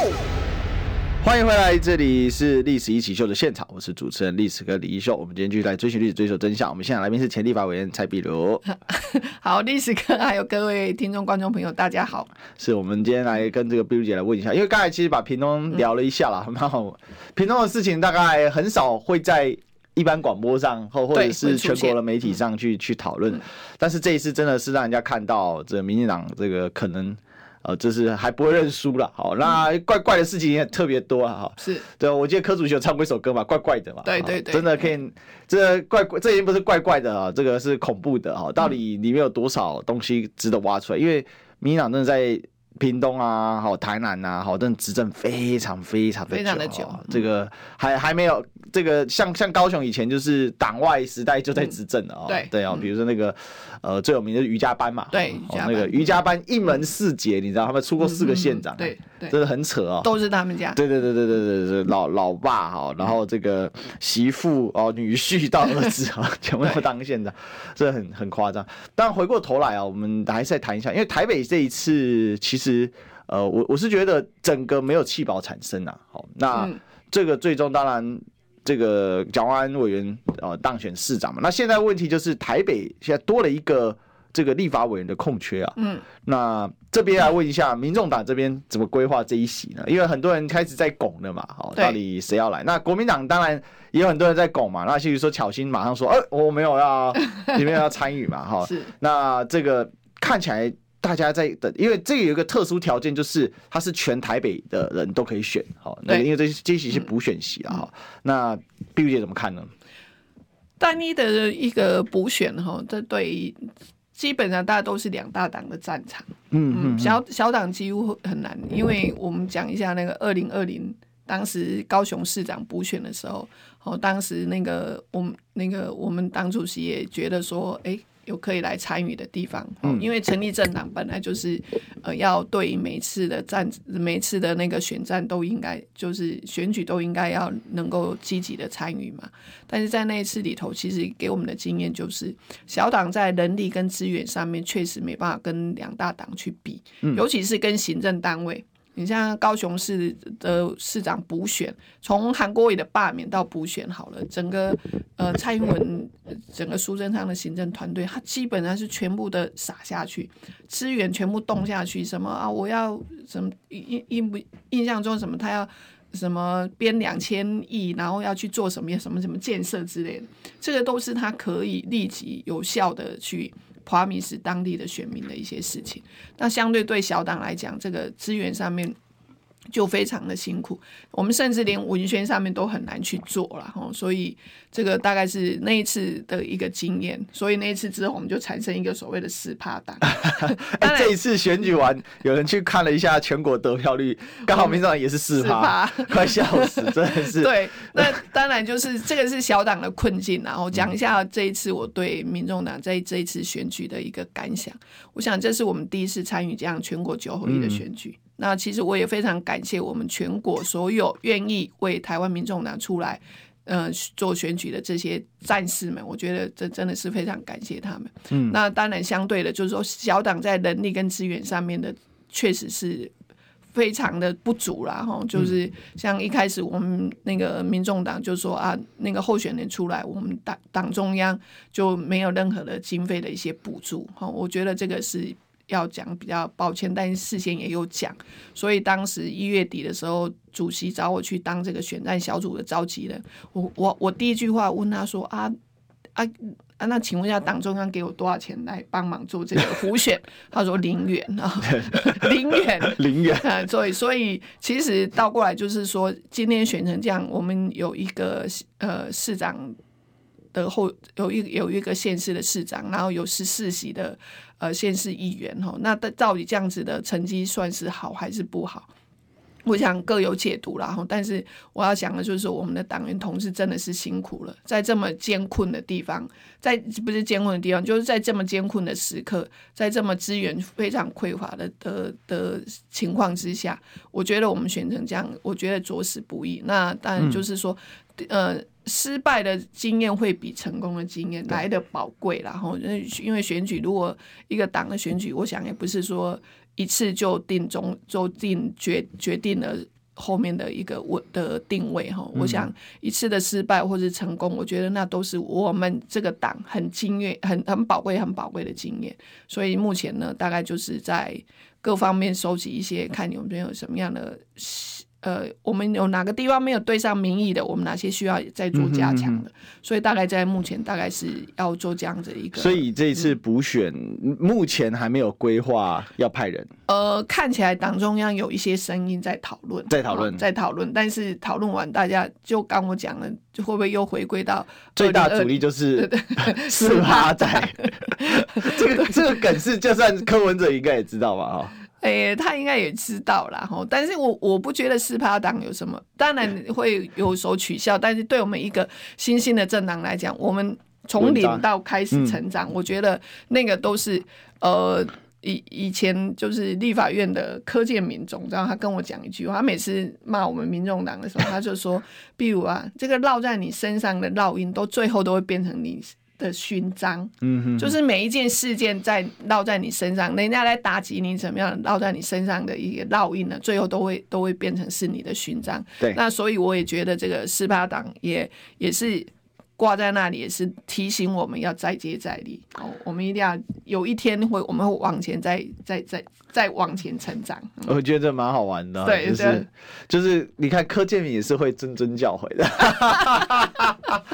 欢迎回来，这里是《历史一起 SHOW》的现场，我是主持人历史哥李易修。我们今天继续来追寻历史，追求真相。我们现场来宾是前立法委员蔡壁如。好，历史哥还有各位听众、观众朋友，大家好。是我们今天来跟这个壁如姐来问一下，因为刚才其实把屏东聊了一下了，很好。屏东的事情大概很少会在。一般广播上或或者是全国的媒体上去去讨论，但是这一次真的是让人家看到这民进党这个可能呃，就是还不会认输了。好，那怪怪的事情也特别多啊。哈，是对，我记得柯主席有唱过一首歌嘛，怪怪的嘛。对对对，真的可以，这怪怪，这已经不是怪怪的啊，这个是恐怖的哈。到底里面有多少东西值得挖出来？因为民进党真的在。屏东啊，好台南啊，好，但执政非常非常的久，非常的久，这个还还没有这个像像高雄以前就是党外时代就在执政了啊，对对啊，比如说那个呃最有名的瑜伽班嘛，对，那个瑜伽班一门四杰，你知道他们出过四个县长，对，真的很扯哦，都是他们家，对对对对对对对，老老爸哈，然后这个媳妇哦女婿到儿子啊，全部都当县长，这很很夸张。但回过头来啊，我们还是再谈一下，因为台北这一次其实。呃，我我是觉得整个没有弃保产生啊。好，那这个最终当然这个蒋万安委员呃当选市长嘛。那现在问题就是台北现在多了一个这个立法委员的空缺啊。嗯，那这边来问一下，民众党这边怎么规划这一席呢？因为很多人开始在拱了嘛。好，到底谁要来？那国民党当然也有很多人在拱嘛。那譬如说巧芯马上说，呃、欸，我没有要，你没有要参与嘛。哈，是。那这个看起来。大家在等，因为这个有一个特殊条件，就是它是全台北的人都可以选，好，那因为这这些是补选席啊，哈、嗯。那碧玉姐怎么看呢？单一的一个补选哈，这对基本上大家都是两大党的战场，嗯嗯，嗯，小小党几乎很难，因为我们讲一下那个二零二零当时高雄市长补选的时候，哦，当时那个我们那个我们党主席也觉得说，哎。有可以来参与的地方，因为成立政党本来就是，呃，要对每一次的战、每一次的那个选战都应该，就是选举都应该要能够积极的参与嘛。但是在那一次里头，其实给我们的经验就是，小党在人力跟资源上面确实没办法跟两大党去比，尤其是跟行政单位。你像高雄市的市长补选，从韩国瑜的罢免到补选好了，整个呃蔡英文整个苏贞昌的行政团队，他基本上是全部的撒下去，资源全部动下去，什么啊，我要什么印印不印象中什么他要什么编两千亿，然后要去做什么什么什么建设之类的，这个都是他可以立即有效的去。华米是当地的选民的一些事情，那相对对小党来讲，这个资源上面就非常的辛苦，我们甚至连文宣上面都很难去做了哈，所以这个大概是那一次的一个经验，所以那一次之后我们就产生一个所谓的四趴党。哎，这一次选举完，有人去看了一下全国得票率，刚好民众党也是四趴，快笑死，真的是。对，那当然就是这个是小党的困境，然后讲一下这一次我对民众党在这一次选举的一个感想。我想这是我们第一次参与这样全国九合一的选举。嗯那其实我也非常感谢我们全国所有愿意为台湾民众拿出来，呃，做选举的这些战士们，我觉得这真的是非常感谢他们。嗯，那当然相对的，就是说小党在能力跟资源上面的，确实是非常的不足啦。哈。就是像一开始我们那个民众党就说啊，那个候选人出来，我们党党中央就没有任何的经费的一些补助。哈，我觉得这个是。要讲比较抱歉，但是事先也有讲，所以当时一月底的时候，主席找我去当这个选战小组的召集人。我我我第一句话问他说：“啊啊啊，那请问一下，党中央给我多少钱来帮忙做这个 辅选？”他说“ 零元啊，零元，零元。”啊，所以所以其实倒过来就是说，今天选成这样，我们有一个呃市长。的后有一有一个县市的市长，然后有十四席的呃县市议员哈，那到底这样子的成绩算是好还是不好？我想各有解读啦哈。但是我要讲的就是说，我们的党员同志真的是辛苦了，在这么艰困的地方，在不是艰困的地方，就是在这么艰困的时刻，在这么资源非常匮乏的的的情况之下，我觉得我们选成这样，我觉得着实不易。那当然就是说，嗯、呃。失败的经验会比成功的经验来的宝贵，然后因为选举，如果一个党的选举，我想也不是说一次就定中就定决决定了后面的一个我的定位哈。我想一次的失败或是成功，我觉得那都是我们这个党很经验、很很宝贵、很宝贵的经验。所以目前呢，大概就是在各方面收集一些，看你们有什么样的。呃，我们有哪个地方没有对上民意的？我们哪些需要再做加强的？嗯、哼哼，所以大概在目前大概是要做这样子一个。所以这一次补选、嗯、目前还没有规划要派人。呃，看起来党中央有一些声音在讨论，在讨论，在讨论。但是讨论完，大家就刚我讲了，就会不会又回归到最大阻力就是四趴仔？这个这个梗是，就算柯文哲应该也知道吧？哈。哎、欸，他应该也知道啦。哈，但是我我不觉得四趴党有什么，当然会有所取笑，但是对我们一个新兴的政党来讲，我们从零到开始成长，嗯、我觉得那个都是呃以以前就是立法院的柯建铭总召，他跟我讲一句话，他每次骂我们民众党的时候，他就说，比如啊，这个烙在你身上的烙印，都最后都会变成你。的勋章，嗯哼，就是每一件事件在烙在你身上，人家来打击你怎么样，烙在你身上的一个烙印呢，最后都会都会变成是你的勋章。对，那所以我也觉得这个四八党也也是挂在那里，也是提醒我们要再接再厉。哦，我们一定要有一天会，我们会往前再再再再往前成长。嗯、我觉得这蛮好玩的，对，就是就是你看柯建铭也是会谆谆教诲的。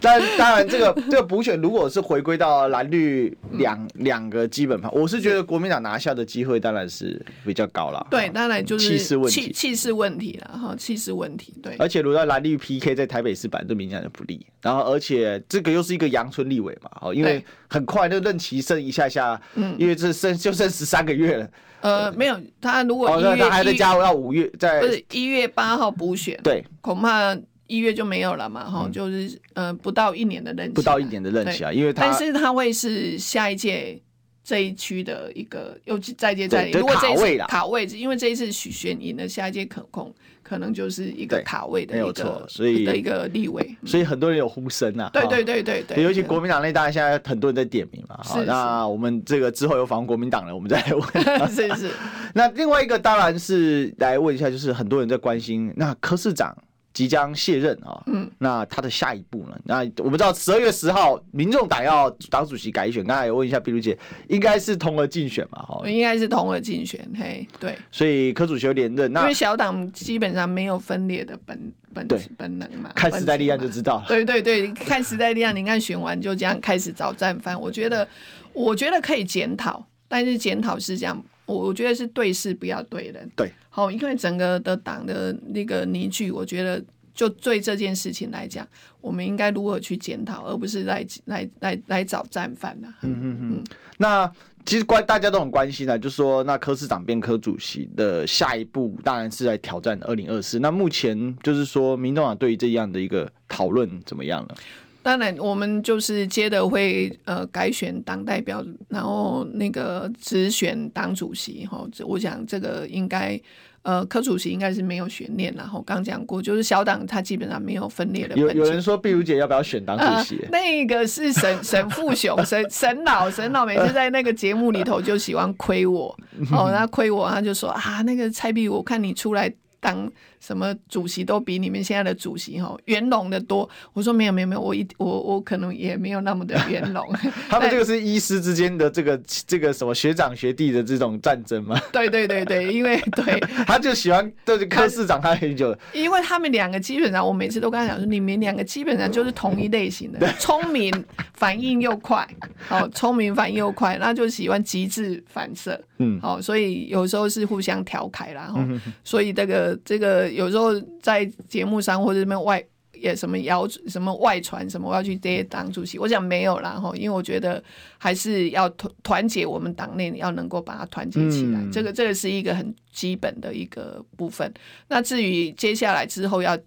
但当然，这个这个补选如果是回归到蓝绿两两个基本盘，我是觉得国民党拿下的机会当然是比较高了。对，当然就是气势问题，气势问题了哈，气势问题。对，而且如果蓝绿 PK 在台北市版对民进党不利，然后而且这个又是一个阳春立委嘛，哦，因为很快就任期剩一下下，嗯，因为这剩就剩十三个月了。呃，没有，他如果一月他还在加到五月，在不是一月八号补选，对，恐怕。一月就没有了嘛，哈、嗯，就是呃不到一年的任期，不到一年的任期啊，因为他，但是他会是下一届这一区的一个又再接再厉，如果这一次卡位置，因为这一次许宣赢了，下一届可控可能就是一个卡位的一个，没有错，所以的一个立位，所以很多人有呼声啊，对对对对对，尤其国民党内，大家现在很多人在点名嘛，好，那我们这个之后有访问国民党了，我们再来问，是是，那另外一个当然是来问一下，就是很多人在关心那柯市长。即将卸任啊，嗯，那他的下一步呢？那我们知道十二月十号，民众党要党主席改选。刚才也问一下碧如姐，应该是同额竞选嘛？哈，应该是同额竞选，嘿，对。所以柯主席有连任，那因为小党基本上没有分裂的本本本能嘛，看时代力量就知道了。对对对，看时代力量，你看选完就这样开始找战犯，我觉得我觉得可以检讨，但是检讨是这样。我我觉得是对事不要对人。对，好，因为整个的党的那个凝聚，我觉得就对这件事情来讲，我们应该如何去检讨，而不是来来来来找战犯呐。嗯嗯嗯。那其实关大家都很关心的，就是说那柯市长变柯主席的下一步，当然是来挑战二零二四。那目前就是说，民众党对于这样的一个讨论怎么样了？当然，我们就是接着会呃改选党代表，然后那个直选党主席哈。我想这个应该呃柯主席应该是没有悬念，然后刚讲过，就是小党他基本上没有分裂的。有有人说碧如姐要不要选党主席？呃、那个是沈沈富雄，沈沈老沈老每次在那个节目里头就喜欢亏我哦，他亏我，他就说啊那个蔡壁，我看你出来当。什么主席都比你们现在的主席哈圆融的多。我说没有没有没有，我一我我可能也没有那么的圆融。他们这个是医师之间的这个这个什么学长学弟的这种战争吗？对对对对，因为对，他就喜欢对柯市长他很久了。因为他们两个基本上，我每次都跟他讲说，你们两个基本上就是同一类型的，聪明，反应又快，哦，聪明反应又快，那就喜欢极致反射，嗯，好，所以有时候是互相调侃啦，哈，所以这个这个。有时候在节目上或者什么外也什么谣什么外传什么我要去接党主席，我想没有啦哈，因为我觉得还是要团团结我们党内要能够把它团结起来，嗯、这个这个是一个很基本的一个部分。那至于接下来之后要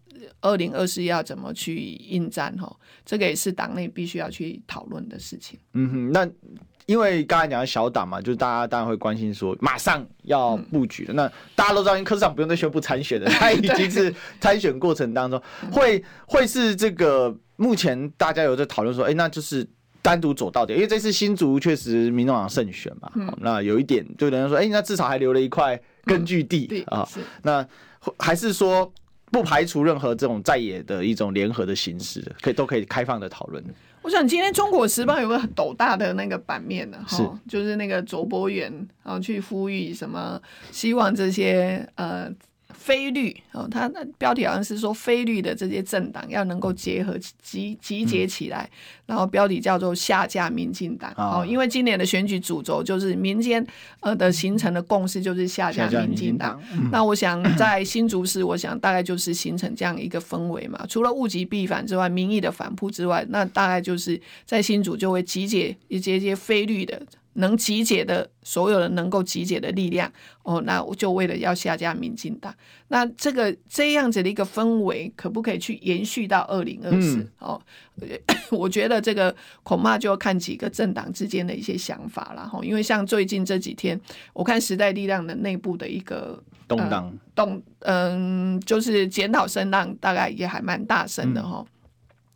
二零二四要怎么去应战哈，这个也是党内必须要去讨论的事情。嗯哼，那。因为刚才讲的小党嘛，就是大家当然会关心说，马上要布局了。嗯、那大家都知道，因为柯市长不用再宣布参选的，他已经是参选过程当中会会是这个。目前大家有在讨论说，哎，那就是单独走到底，因为这次新竹确实民众党胜选嘛。嗯、那有一点，就有人说，哎，那至少还留了一块根据地啊。那还是说不排除任何这种在野的一种联合的形式，可以都可以开放的讨论。我想今天《中国时报》有个很斗大的那个版面的哈，是就是那个卓博远然后去呼吁什么，希望这些呃。非绿哦，它的标题好像是说非绿的这些政党要能够结合集集结起来，嗯、然后标题叫做下架民进党哦，因为今年的选举主轴就是民间呃的形成的共识就是下架民进党。嗯、那我想在新竹市，我想大概就是形成这样一个氛围嘛。除了物极必反之外，民意的反扑之外，那大概就是在新竹就会集结一些一些非绿的。能集结的所有人能够集结的力量哦，那我就为了要下架民进党，那这个这样子的一个氛围，可不可以去延续到二零二四？哦，我觉得这个恐怕就要看几个政党之间的一些想法了哈。因为像最近这几天，我看时代力量的内部的一个动荡、呃、动，嗯，就是检讨声浪，大概也还蛮大声的哈。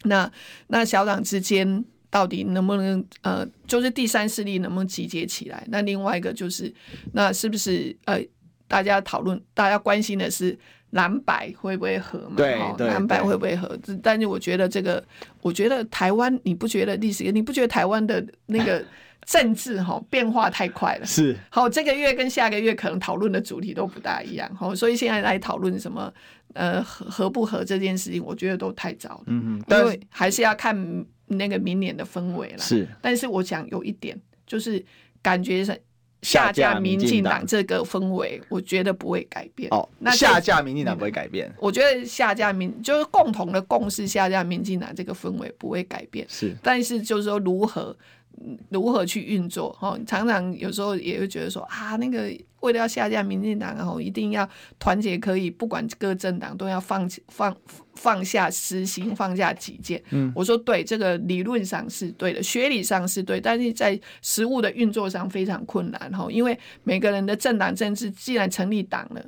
嗯、那那小党之间。到底能不能呃，就是第三势力能不能集结起来？那另外一个就是，那是不是呃，大家讨论、大家关心的是蓝白会不会合嘛？对对，蓝白会不会合？但是我觉得这个，我觉得台湾，你不觉得历史？你不觉得台湾的那个政治哈变化太快了？是。好，这个月跟下个月可能讨论的主题都不大一样。好，所以现在来讨论什么呃合合不合这件事情，我觉得都太早了。嗯嗯，因为还是要看。那个明年的氛围了，是，但是我想有一点，就是感觉是下架民进党这个氛围，我觉得不会改变。哦，那下架民进党不会改变。我觉得下架民就是共同的共识，下架民进党这个氛围不会改变。是，但是就是说如何。如何去运作？哈，常常有时候也会觉得说啊，那个为了要下架民进党，然后一定要团结，可以不管各政党都要放放放下私心，放下己见。嗯，我说对，这个理论上是对的，学理上是对，但是在实务的运作上非常困难。哈，因为每个人的政党政治既然成立党了。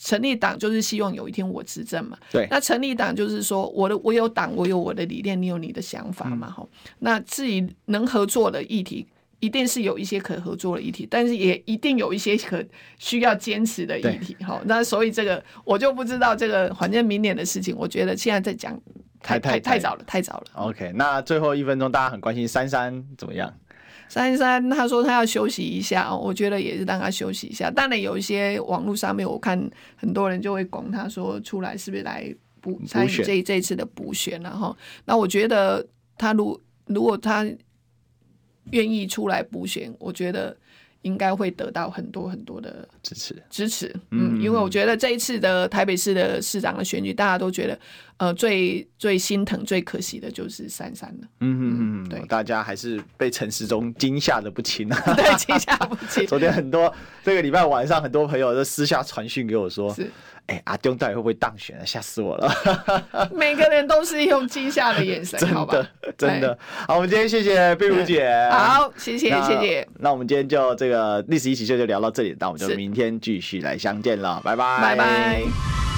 成立党就是希望有一天我执政嘛，对。那成立党就是说，我的我有党，我有我的理念，你有你的想法嘛，哈、嗯。那至于能合作的议题，一定是有一些可合作的议题，但是也一定有一些可需要坚持的议题，哈对。那所以这个我就不知道这个，反正明年的事情，我觉得现在在讲太太太早了，太早了。OK，那最后一分钟，大家很关心珊珊怎么样？珊珊她说她要休息一下，我觉得也是让她休息一下。当然有一些网络上面，我看很多人就会拱他说出来是不是来补参与这这一次的补选了哈？那我觉得他如如果他愿意出来补选，我觉得应该会得到很多很多的支持支持。嗯，因为我觉得这一次的台北市的市长的选举，大家都觉得呃最最心疼、最可惜的就是珊珊了。嗯嗯嗯，对，大家还是被陈时中惊吓的不轻啊。对，惊吓不轻。昨天很多这个礼拜晚上，很多朋友都私下传讯给我说。是。哎，阿中到底会不会当选啊？吓死我了！每个人都是用惊吓的眼神，好吧？真的，好，我们今天谢谢碧如姐，好，谢谢谢谢。那我们今天就这个历史一起秀就聊到这里，那我们就明天继续来相见了，拜拜，拜拜。